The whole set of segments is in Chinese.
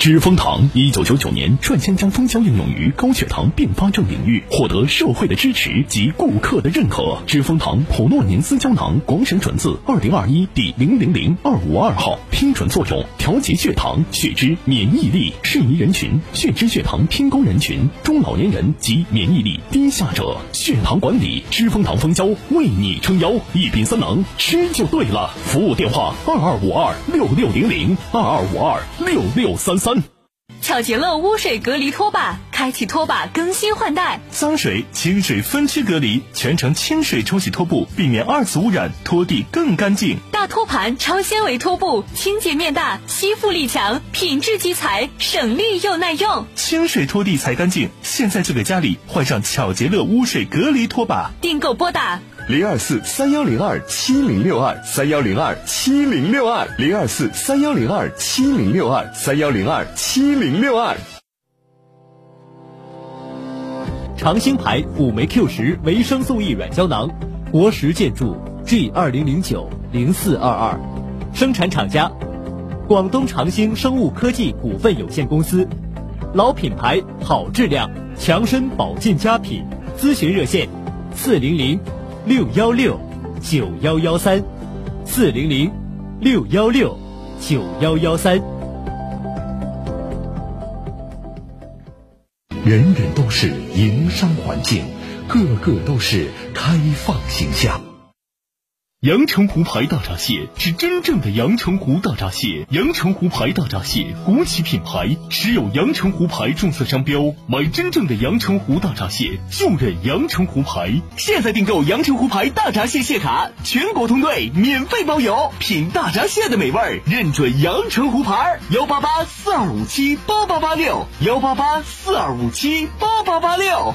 知蜂堂一九九九年率先将蜂胶应用于高血糖并发症领域，获得社会的支持及顾客的认可。知蜂堂普诺宁斯胶囊广审准字二零二一第零零零二五二号，批准作用：调节血糖、血脂、免疫力，适宜人群：血脂、血糖偏高人群、中老年人及免疫力低下者。血糖管理，知蜂堂蜂胶为你撑腰，一品三能，吃就对了。服务电话：二二五二六六零零二二五二六六三三。巧洁乐污水隔离拖把，开启拖把更新换代。脏水、清水分区隔离，全程清水冲洗拖布，避免二次污染，拖地更干净。大托盘超纤维拖布，清洁面大，吸附力强，品质集材，省力又耐用。清水拖地才干净，现在就给家里换上巧洁乐污水隔离拖把。订购拨打。零二四三幺零二七零六二三幺零二七零六二零二四三幺零二七零六二三幺零二七零六二。长兴牌辅酶 Q 十维生素 E 软胶囊，国食建筑 G 二零零九零四二二，生产厂家广东长兴生物科技股份有限公司，老品牌好质量强身保健佳品，咨询热线四零零。六幺六九幺幺三，四零零六幺六九幺幺三。人人都是营商环境，个个都是开放形象。阳澄湖牌大闸蟹是真正的阳澄湖大闸蟹，阳澄湖牌大闸蟹国企品牌，持有阳澄湖牌注册商标，买真正的阳澄湖大闸蟹就认阳澄湖牌。现在订购阳澄湖牌大闸蟹蟹卡，全国通兑，免费包邮，品大闸蟹的美味，认准阳澄湖牌。幺八八四二五七八八八六，幺八八四二五七八八八六。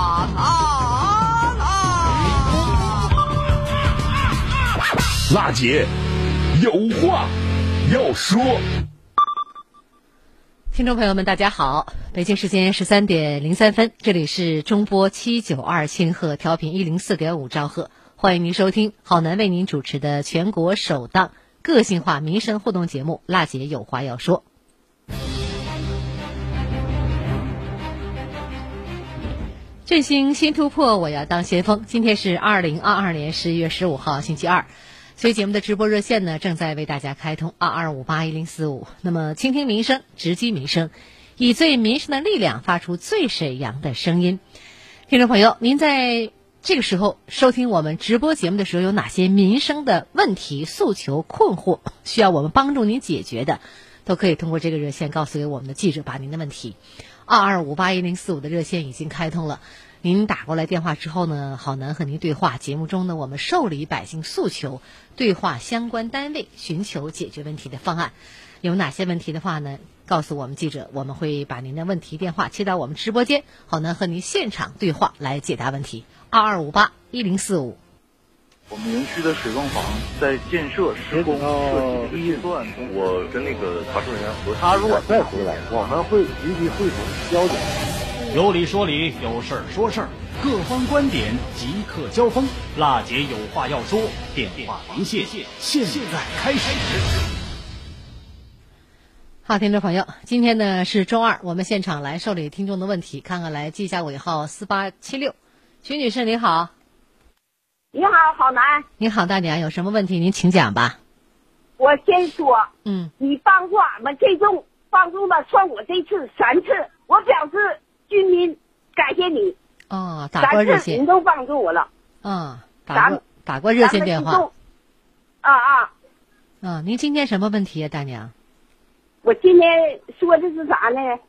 辣姐有话要说。听众朋友们，大家好，北京时间十三点零三分，这里是中波七九二千赫调频一零四点五兆赫，欢迎您收听好男为您主持的全国首档个性化民生互动节目《辣姐有话要说》。振兴新突破，我要当先锋。今天是二零二二年十一月十五号，星期二。所以节目的直播热线呢，正在为大家开通二二五八一零四五。那么，倾听民生，直击民生，以最民生的力量发出最沈阳的声音。听众朋友，您在这个时候收听我们直播节目的时候，有哪些民生的问题、诉求、困惑需要我们帮助您解决的，都可以通过这个热线告诉给我们的记者，把您的问题。二二五八一零四五的热线已经开通了。您打过来电话之后呢，好男和您对话。节目中呢，我们受理百姓诉求，对话相关单位，寻求解决问题的方案。有哪些问题的话呢？告诉我们记者，我们会把您的问题电话接到我们直播间，好男和您现场对话来解答问题。二二五八一零四五。我们园区的水泵房在建设施工设计预算，我跟那个查收人员核他如果再回来，我们会立即汇总交警。有理说理，有事儿说事儿，各方观点即刻交锋。辣姐有话要说，电话连线，现在开始。好，听众朋友，今天呢是周二，我们现场来受理听众的问题，看看来记一下尾号四八七六，徐女士您好。你好，好男。你好，大娘，有什么问题您请讲吧。我先说，嗯，你帮助俺们这种帮助了算我这次三次，我表示军民感谢你。哦，打过热线，您都帮助我了。嗯，打过打过热线电话。啊啊。嗯，您今天什么问题啊，大娘？我今天说的是啥呢？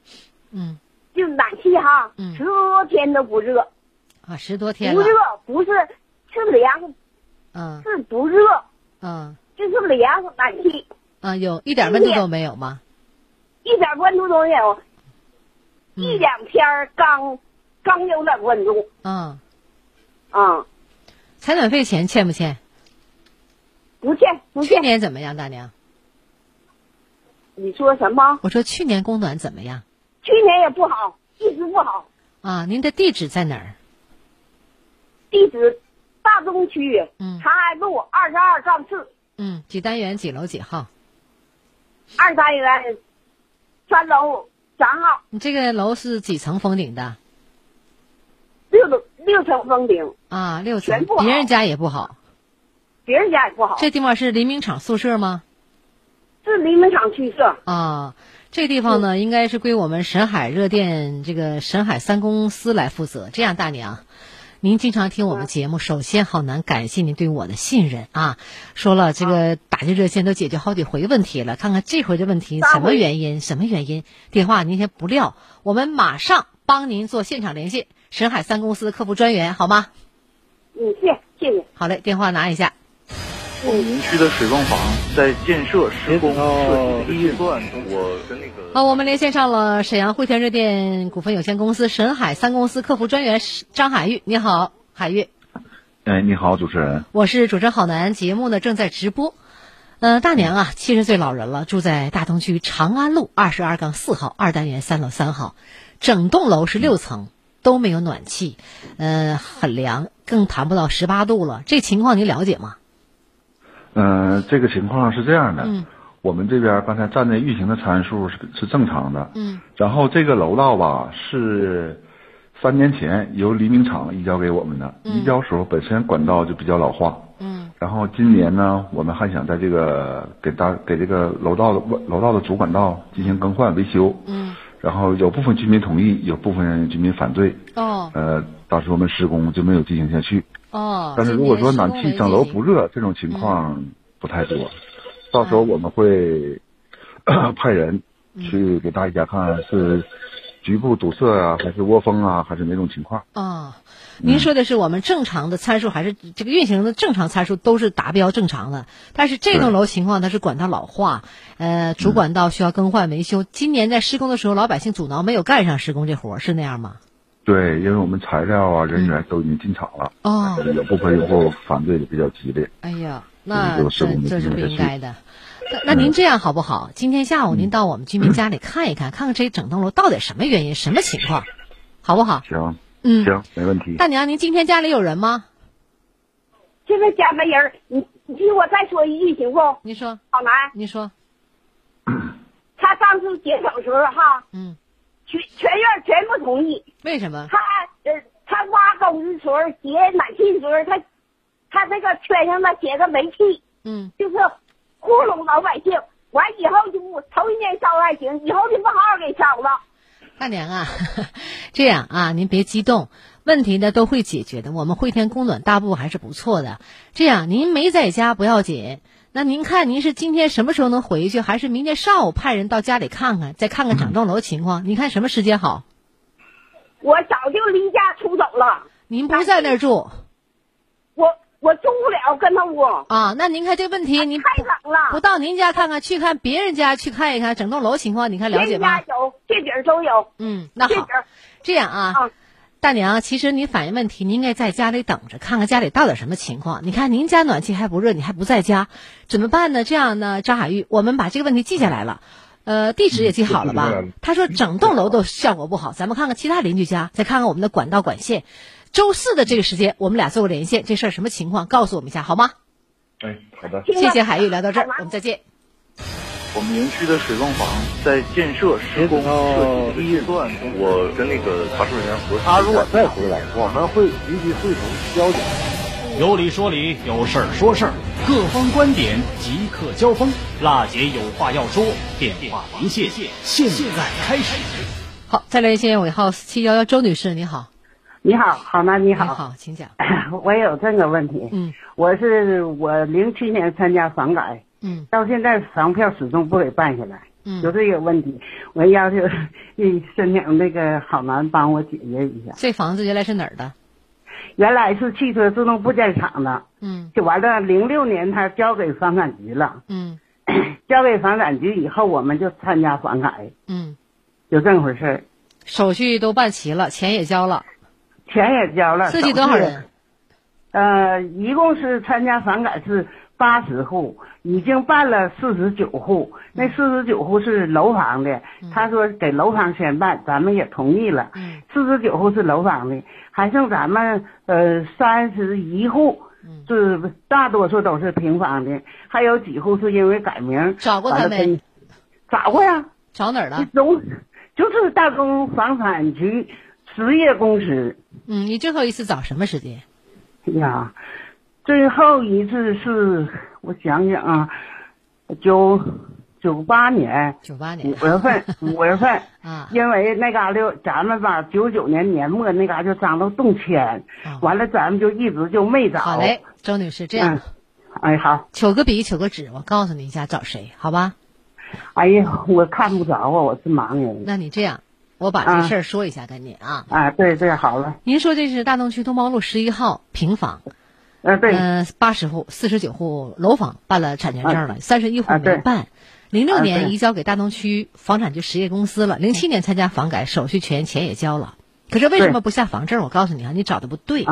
嗯，就暖气哈，嗯，十多天都不热。啊，十多天不热，不是是凉，嗯，是不热，嗯，就是凉暖气。啊，有一点温度都没有吗？一点温度都没有，一两天刚刚有点温度。嗯，啊，采暖费钱欠不欠？不欠，不欠。去年怎么样，大娘？你说什么？我说去年供暖怎么样？去年也不好，一直不好。啊，您的地址在哪儿？地址大东区，嗯，长安路二十二杠四。嗯，几单元几楼几号？二单元三楼三号。你这个楼是几层封顶的？六楼六层封顶。啊，六层。别人家也不好。别人家也不好。这地方是黎明厂宿舍吗？是黎明厂宿舍。啊，这地方呢，应该是归我们沈海热电这个沈海三公司来负责。这样，大娘。您经常听我们节目，首先好难感谢您对我的信任啊！说了这个打进热线都解决好几回问题了，看看这回的问题什么原因？什么原因？电话您先不撂，我们马上帮您做现场联系，沈海三公司客服专员好吗？嗯，谢谢谢。好嘞，电话拿一下。凤鸣区的水泵房在建设施工设计阶段，我跟那个好，我们连线上了沈阳汇天热电股份有限公司沈海三公司客服专员张海玉，你好，海玉。哎，你好，主持人。我是主持人郝楠，节目呢正在直播。呃，大娘啊，七十岁老人了，住在大东区长安路二十二杠四号二单元三楼三号，整栋楼是六层，都没有暖气，呃，很凉，更谈不到十八度了。这情况您了解吗？嗯，这个情况是这样的，嗯，我们这边刚才站的运行的参数是是正常的，嗯，然后这个楼道吧是三年前由黎明厂移交给我们的，嗯、移交时候本身管道就比较老化，嗯，然后今年呢，我们还想在这个给大给这个楼道的楼道的主管道进行更换维修，嗯，然后有部分居民同意，有部分居民反对，哦，呃，当时我们施工就没有进行下去。哦，但是如果说暖气整楼不热，这种情况不太多。到时候我们会 派人去给大家看是局部堵塞啊，还是窝风啊，还是哪种情况？哦，您说的是我们正常的参数，还是这个运行的正常参数都是达标正常的？但是这栋楼情况它是管道老化，呃，主管道需要更换维修。今年在施工的时候，老百姓阻挠没有干上施工这活，是那样吗？对，因为我们材料啊、人员都已经进场了，哦，有部分用户反对的比较激烈。哎呀，那这这是不应该的。那那您这样好不好？今天下午您到我们居民家里看一看，看看这整栋楼到底什么原因、什么情况，好不好？行，嗯，行，没问题。大娘，您今天家里有人吗？现在家没人，你你听我再说一句行不？你说，好男，你说。他上次接手时候哈，嗯。全全院全部同意，为什么？他呃，他挖沟的时候写暖气的时候，他他这个圈上他写个煤气，嗯，就是糊弄老百姓。完以后就不头一年烧还行，以后就不好好给烧了。大娘啊，这样啊，您别激动，问题呢都会解决的。我们汇天供暖大部还是不错的。这样，您没在家不要紧。那您看，您是今天什么时候能回去，还是明天上午派人到家里看看，再看看整栋楼情况？您看什么时间好？我早就离家出走了。您不在那儿住？我我住不了跟他屋。啊，那您看这问题，您太冷了，不到您家看看，去看别人家去看一看整栋楼情况，你看了解吗？家有，这底儿都有。嗯，那好，这样啊。啊大娘，其实你反映问题，您应该在家里等着，看看家里到底什么情况。你看您家暖气还不热，你还不在家，怎么办呢？这样呢，张海玉，我们把这个问题记下来了。呃，地址也记好了吧？他说整栋楼都效果不好，咱们看看其他邻居家，再看看我们的管道管线。周四的这个时间，我们俩做个连线，这事儿什么情况？告诉我们一下好吗？哎，好的。谢谢海玉，聊到这儿，我们再见。我们园区的水泵房在建设施工设计第一段，我跟那个查收人员核实。他如果再回来，我们会立即会同交警。有理说理，有事儿说事儿，各方观点即刻交锋。辣姐有话要说，电话连线，现在开始。好，再来连线尾号四七幺幺，周女士，你好。你好，好男，你好。你好，请讲。我有这个问题。嗯。我是我零七年参加房改。嗯。到现在房票始终不给办下来。嗯。就这个问题，我要求申请那个好男帮我解决一下。这房子原来是哪儿的？原来是汽车自动部件厂的，嗯，就完了。零六年他交给房产局了，嗯，交给房产局以后，我们就参加房改，嗯，就这么回事儿。手续都办齐了，钱也交了，钱也交了。自己多少人？呃，一共是参加房改是八十户，已经办了四十九户。那四十九户是楼房的，他说给楼房先办，咱们也同意了。四十九户是楼房的。还剩咱们呃三十一户，是大多数都是平房的，还有几户是因为改名。找过他没？找过呀。找哪儿了？中，就是大东房产局实业公司。嗯，你最后一次找什么时间？哎呀，最后一次是我想想啊，九。九八年，九八年五月份，五月份啊，因为那嘎达咱们吧，九九年年末那嘎就张罗动迁，完了咱们就一直就没找。好嘞，周女士，这样，哎好，求个笔，求个纸，我告诉你一下找谁，好吧？哎呀，我看不着啊，我是盲人。那你这样，我把这事儿说一下跟你啊。啊，对对，好了。您说这是大东区东毛路十一号平房，嗯，八十户，四十九户楼房办了产权证了，三十一户没办。零六年移交给大东区房产局实业公司了，零七年参加房改，手续全钱也交了。可是为什么不下房证？我告诉你啊，你找的不对。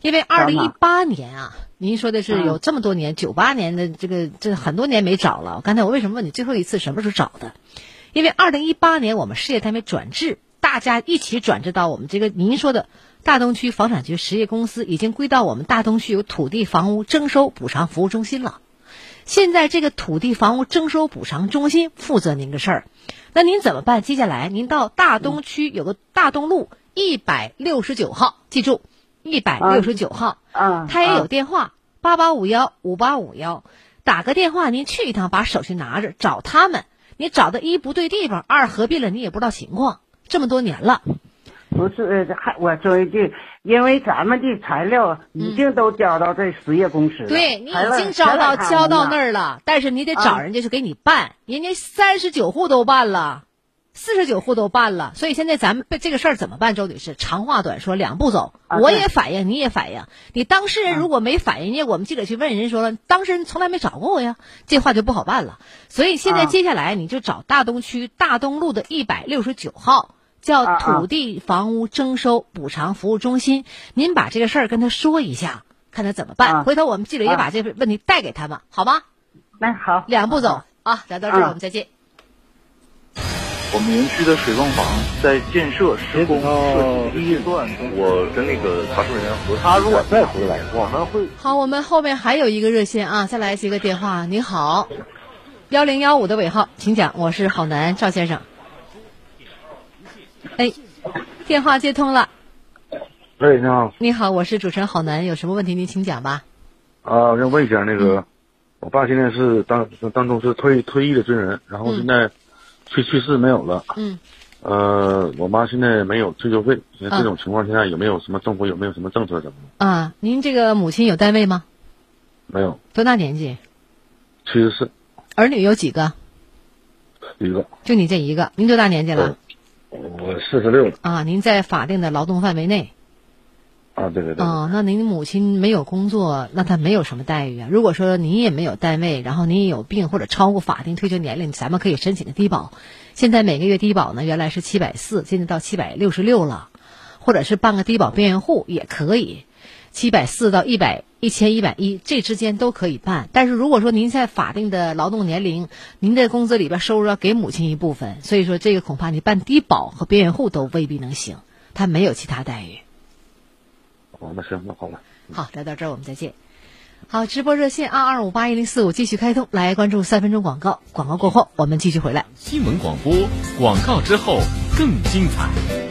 因为二零一八年啊，您说的是有这么多年，九八年的这个这很多年没找了。刚才我为什么问你最后一次什么时候找的？因为二零一八年我们事业单位转制，大家一起转制到我们这个您说的大东区房产局实业公司，已经归到我们大东区有土地房屋征收补偿服务中心了。现在这个土地房屋征收补偿中心负责您的事儿，那您怎么办？接下来您到大东区有个大东路一百六十九号，记住，一百六十九号，啊，他也有电话八八五幺五八五幺，打个电话，您去一趟，把手续拿着，找他们。你找的一不对地方，二合并了，你也不知道情况，这么多年了。不是，还我说一句，因为咱们的材料已经都交到这实业公司了，对你已经交到交到那儿了，但是你得找人家去给你办，人家三十九户都办了，四十九户都办了，所以现在咱们这个事儿怎么办？周女士，长话短说，两步走，我也反映，你也反映，你当事人如果没反映，人家我们记者去问人说了，当事人从来没找过我呀，这话就不好办了。所以现在接下来你就找大东区大东路的一百六十九号。叫土地房屋征收补偿服务中心，您把这个事儿跟他说一下，看他怎么办。回头我们记者也把这个问题带给他们，好吗？那好，两步走啊，聊到这儿我们再见。我们园区的水泵房在建设施工设计第一段，我跟那个查收人员核实。他如果再回来，我们会。好，我们后面还有一个热线啊，再来接个电话。你好，幺零幺五的尾号，请讲，我是郝楠赵先生。哎，电话接通了。喂，你好。你好，我是主持人郝楠，有什么问题您请讲吧。啊，我想问一下，那个，我爸现在是当当中是退退役的军人，然后现在去去世没有了。嗯。呃，我妈现在没有退休费，现在这种情况，现在有没有什么政府有没有什么政策什么的？啊，您这个母亲有单位吗？没有。多大年纪？七十四。儿女有几个？一个。就你这一个？您多大年纪了？我四十六了啊！您在法定的劳动范围内啊？对对对。哦，那您母亲没有工作，那她没有什么待遇啊？如果说您也没有单位，然后您也有病或者超过法定退休年龄，咱们可以申请个低保。现在每个月低保呢，原来是七百四，现在到七百六十六了，或者是办个低保边缘户也可以。七百四到一百一千一百一这之间都可以办。但是如果说您在法定的劳动年龄，您的工资里边收入要给母亲一部分，所以说这个恐怕你办低保和边缘户都未必能行，他没有其他待遇。哦，那行，那好了。好，聊到这儿我们再见。好，直播热线二二五八一零四五继续开通，来关注三分钟广告。广告过后，我们继续回来。新闻广播，广告之后更精彩。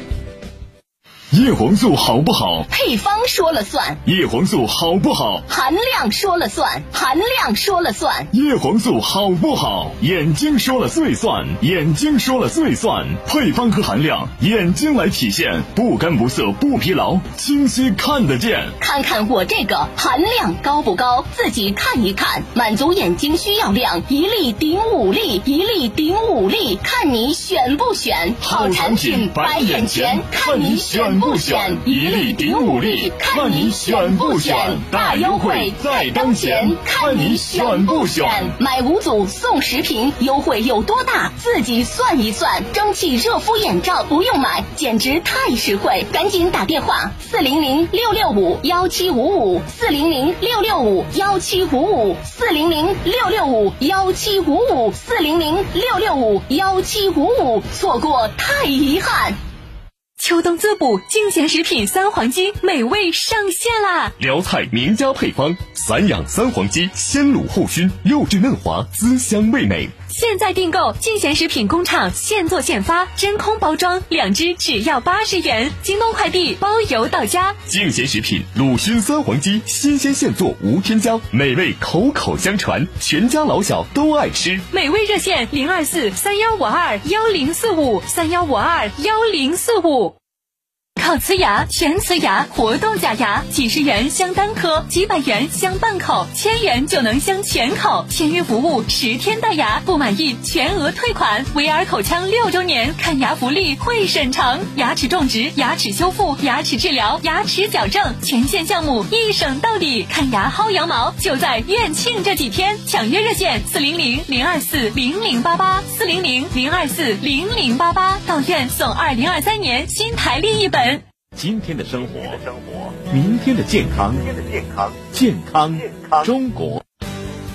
叶黄素好不好？配方说了算。叶黄素好不好？含量说了算。含量说了算。叶黄素好不好？眼睛说了最算。眼睛说了最算。配方和含量，眼睛来体现，不干不涩不疲劳，清晰看得见。看看我这个含量高不高？自己看一看，满足眼睛需要量，一粒顶五粒，一粒顶五粒，看你选不选？好产品摆眼前，看你不选一粒顶五粒，看你选不选？大优惠在当前，看你选不选？买五组送十瓶，优惠有多大？自己算一算。蒸汽热敷眼罩不用买，简直太实惠！赶紧打电话四零零六六五幺七五五四零零六六五幺七五五四零零六六五幺七五五四零零六六五幺七五五，错过太遗憾。秋冬滋补进贤食品三黄鸡美味上线啦！辽菜名家配方，散养三黄鸡，先卤后熏，肉质嫩滑，滋香味美。现在订购净贤食品工厂现做现发，真空包装，两只只要八十元，京东快递包邮到家。净贤食品鲁熏三黄鸡，新鲜现做，无添加，美味口口相传，全家老小都爱吃。美味热线零二四三幺五二幺零四五三幺五二幺零四五。烤瓷牙、全瓷牙、活动假牙，几十元镶单颗，几百元镶半口，千元就能镶全口。签约服务十天戴牙，不满意全额退款。维尔口腔六周年看牙福利会审成，牙齿种植、牙齿修复、牙齿治疗、牙齿矫正，全线项目一省到底。看牙薅羊毛就在院庆这几天，抢约热线四零零零二四零零八八四零零零二四零零八八，到院送二零二三年新台历一本。今天的生活，明天的健康，健康中国。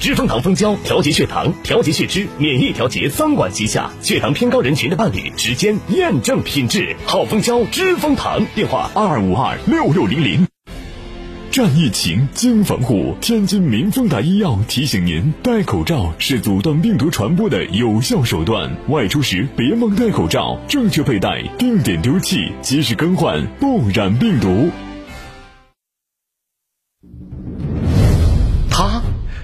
知蜂糖蜂胶调节血糖、调节血脂、免疫调节三管齐下，血糖偏高人群的伴侣，时间验证品质。好蜂胶，知蜂糖，电话二二五二六六零零。战疫情，经防护。天津民丰达医药提醒您：戴口罩是阻断病毒传播的有效手段。外出时别忘戴口罩，正确佩戴，定点丢弃，及时更换，不染病毒。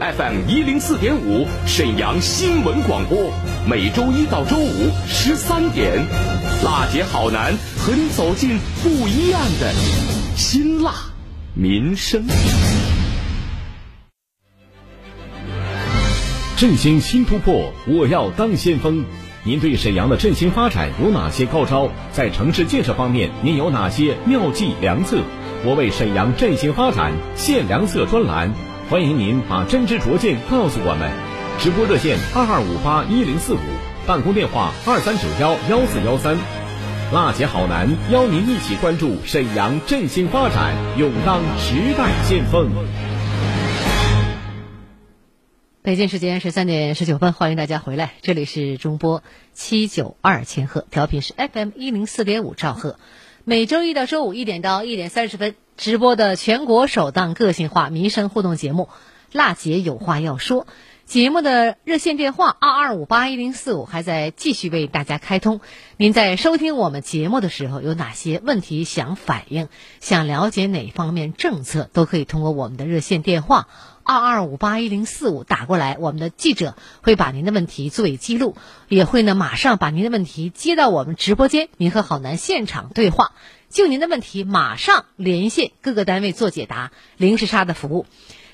FM 一零四点五，沈阳新闻广播，每周一到周五十三点，辣姐好男和你走进不一样的辛辣民生。振兴新突破，我要当先锋。您对沈阳的振兴发展有哪些高招？在城市建设方面，您有哪些妙计良策？我为沈阳振兴发展献良策专栏。欢迎您把真知灼见告诉我们，直播热线二二五八一零四五，办公电话二三九幺幺四幺三。辣姐好男邀您一起关注沈阳振兴发展，勇当时代先锋。北京时间十三点十九分，欢迎大家回来，这里是中波七九二千赫，调频是 FM 一零四点五兆赫，每周一到周五一点到一点三十分。直播的全国首档个性化民生互动节目《辣姐有话要说》，节目的热线电话二二五八一零四五还在继续为大家开通。您在收听我们节目的时候，有哪些问题想反映、想了解哪方面政策，都可以通过我们的热线电话二二五八一零四五打过来。我们的记者会把您的问题作为记录，也会呢马上把您的问题接到我们直播间，您和好男现场对话，就您的问题马上连线各个单位做解答，零时差的服务。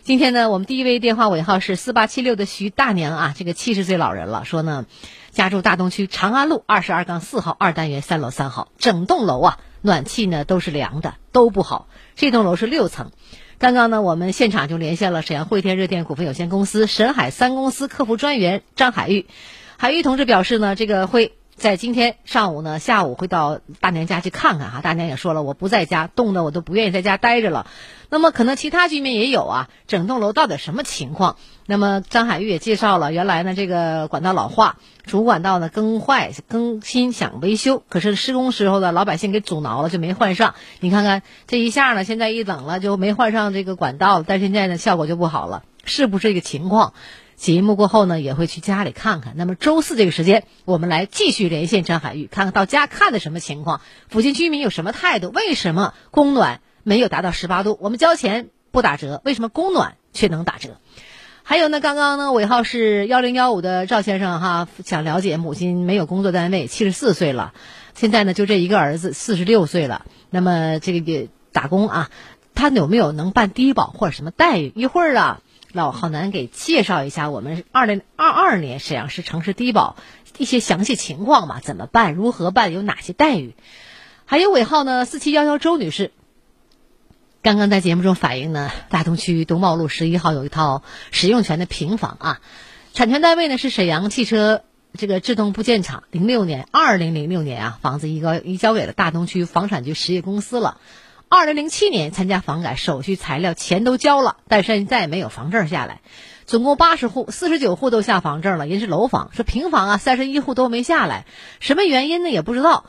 今天呢，我们第一位电话尾号是四八七六的徐大娘啊，这个七十岁老人了，说呢，家住大东区长安路二十二杠四号二单元三楼三号，整栋楼啊，暖气呢都是凉的，都不好。这栋楼是六层。刚刚呢，我们现场就连线了沈阳汇天热电股份有限公司沈海三公司客服专员张海玉。海玉同志表示呢，这个会。在今天上午呢，下午会到大娘家去看看哈。大娘也说了，我不在家，冻得我都不愿意在家待着了。那么可能其他居民也有啊，整栋楼到底什么情况？那么张海玉也介绍了，原来呢这个管道老化，主管道呢更坏、更新想维修，可是施工时候呢老百姓给阻挠了，就没换上。你看看这一下呢，现在一冷了就没换上这个管道，但现在呢效果就不好了，是不是这个情况？节目过后呢，也会去家里看看。那么周四这个时间，我们来继续连线张海玉，看看到家看的什么情况，附近居民有什么态度？为什么供暖没有达到十八度？我们交钱不打折，为什么供暖却能打折？还有呢，刚刚呢尾号是幺零幺五的赵先生哈，想了解母亲没有工作单位，七十四岁了，现在呢就这一个儿子，四十六岁了。那么这个也打工啊，他有没有能办低保或者什么待遇？一会儿啊。老浩南给介绍一下我们二零二二年沈阳市城市低保一些详细情况吧，怎么办？如何办？有哪些待遇？还有尾号呢？四七幺幺周女士刚刚在节目中反映呢，大东区东茂路十一号有一套使用权的平房啊，产权单位呢是沈阳汽车这个制动部件厂，零六年二零零六年啊，房子移交移交给了大东区房产局实业公司了。二零零七年参加房改，手续材料钱都交了，但是现在没有房证下来。总共八十户，四十九户都下房证了，人是楼房，说平房啊，三十一户都没下来，什么原因呢？也不知道。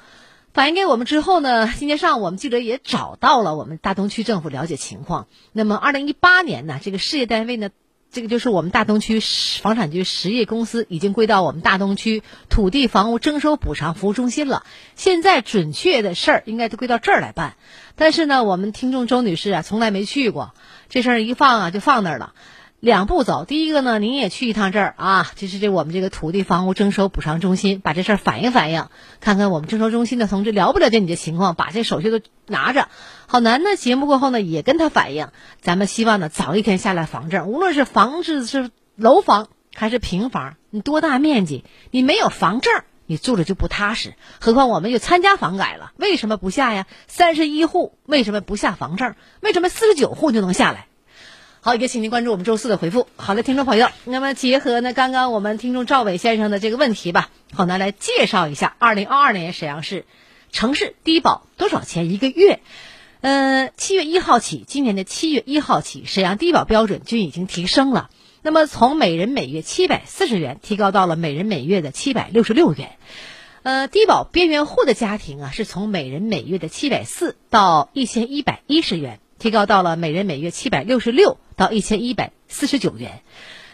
反映给我们之后呢，今天上午我们记者也找到了我们大东区政府了解情况。那么二零一八年呢，这个事业单位呢？这个就是我们大东区房产局实业公司已经归到我们大东区土地房屋征收补偿服务中心了。现在准确的事儿应该都归到这儿来办，但是呢，我们听众周女士啊，从来没去过，这事儿一放啊就放那儿了。两步走，第一个呢，您也去一趟这儿啊，就是这我们这个土地房屋征收补偿中心，把这事儿反映反映，看看我们征收中心的同志了不了解你的情况，把这手续都拿着。好难呢，节目过后呢，也跟他反映，咱们希望呢早一天下来房证，无论是房子是楼房还是平房，你多大面积，你没有房证，你住着就不踏实。何况我们又参加房改了，为什么不下呀？三十一户为什么不下房证？为什么四十九户就能下来？好，也请您关注我们周四的回复。好的，听众朋友，那么结合呢刚刚我们听众赵伟先生的这个问题吧，好，呢来介绍一下二零二二年沈阳市城市低保多少钱一个月？呃，七月一号起，今年的七月一号起，沈阳低保标准均已经提升了。那么从每人每月七百四十元提高到了每人每月的七百六十六元。呃，低保边缘户的家庭啊，是从每人每月的七百四到一千一百一十元。提高到了每人每月七百六十六到一千一百四十九元。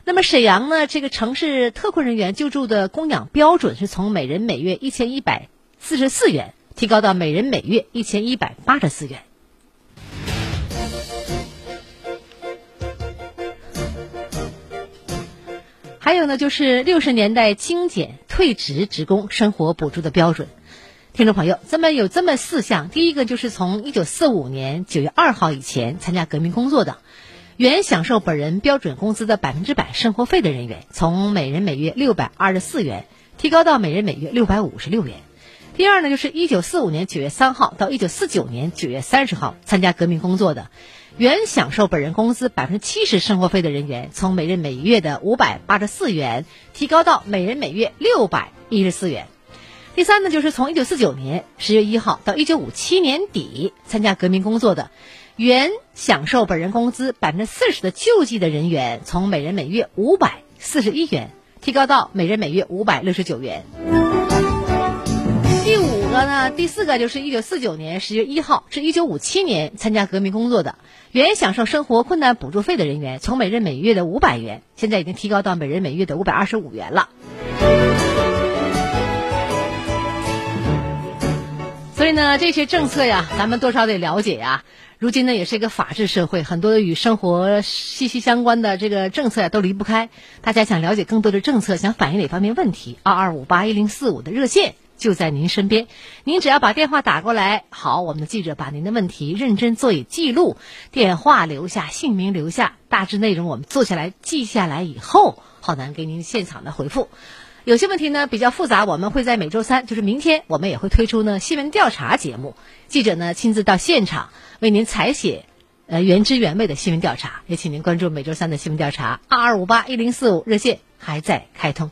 那么沈阳呢？这个城市特困人员救助的供养标准是从每人每月一千一百四十四元提高到每人每月一千一百八十四元。还有呢，就是六十年代精简退职职工生活补助的标准。听众朋友，这么有这么四项，第一个就是从一九四五年九月二号以前参加革命工作的，原享受本人标准工资的百分之百生活费的人员，从每人每月六百二十四元提高到每人每月六百五十六元。第二呢，就是一九四五年九月三号到一九四九年九月三十号参加革命工作的，原享受本人工资百分之七十生活费的人员，从每人每月的五百八十四元提高到每人每月六百一十四元。第三呢，就是从一九四九年十月一号到一九五七年底参加革命工作的，原享受本人工资百分之四十的救济的人员，从每人每月五百四十一元提高到每人每月五百六十九元。第五个了呢，第四个就是一九四九年十月一号至一九五七年参加革命工作的，原享受生活困难补助费的人员，从每人每月的五百元，现在已经提高到每人每月的五百二十五元了。所以呢，这些政策呀，咱们多少得了解呀。如今呢，也是一个法治社会，很多与生活息息相关的这个政策呀，都离不开。大家想了解更多的政策，想反映哪方面问题？二二五八一零四五的热线就在您身边，您只要把电话打过来，好，我们的记者把您的问题认真做以记录，电话留下，姓名留下，大致内容我们做下来记下来以后，浩南给您现场的回复。有些问题呢比较复杂，我们会在每周三，就是明天，我们也会推出呢新闻调查节目，记者呢亲自到现场为您采写，呃原汁原味的新闻调查，也请您关注每周三的新闻调查二二五八一零四五热线还在开通。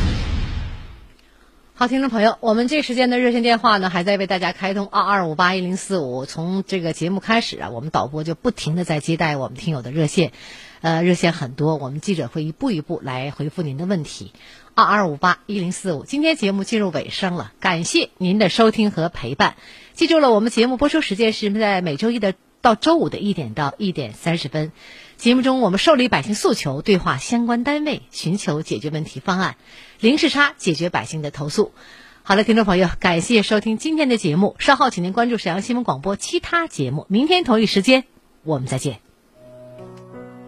好，听众朋友，我们这时间的热线电话呢，还在为大家开通二二五八一零四五。从这个节目开始啊，我们导播就不停的在接待我们听友的热线，呃，热线很多，我们记者会一步一步来回复您的问题。二二五八一零四五，今天节目进入尾声了，感谢您的收听和陪伴。记住了，我们节目播出时间是在每周一的到周五的一点到一点三十分。节目中，我们受理百姓诉求，对话相关单位，寻求解决问题方案，零时差解决百姓的投诉。好了，听众朋友，感谢收听今天的节目。稍后，请您关注沈阳新闻广播其他节目。明天同一时间，我们再见。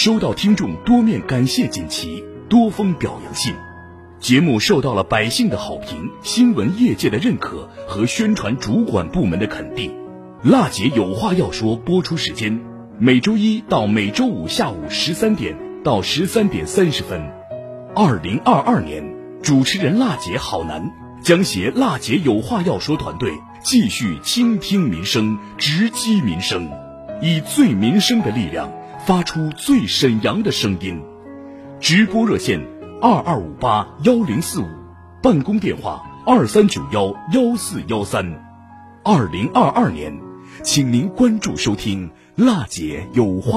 收到听众多面感谢锦旗。多封表扬信，节目受到了百姓的好评、新闻业界的认可和宣传主管部门的肯定。辣姐有话要说，播出时间每周一到每周五下午十三点到十三点三十分。二零二二年，主持人辣姐好男将携辣姐有话要说团队继续倾听民生、直击民生，以最民生的力量发出最沈阳的声音。直播热线二二五八幺零四五，办公电话二三九幺幺四幺三。二零二二年，请您关注收听《辣姐有话》。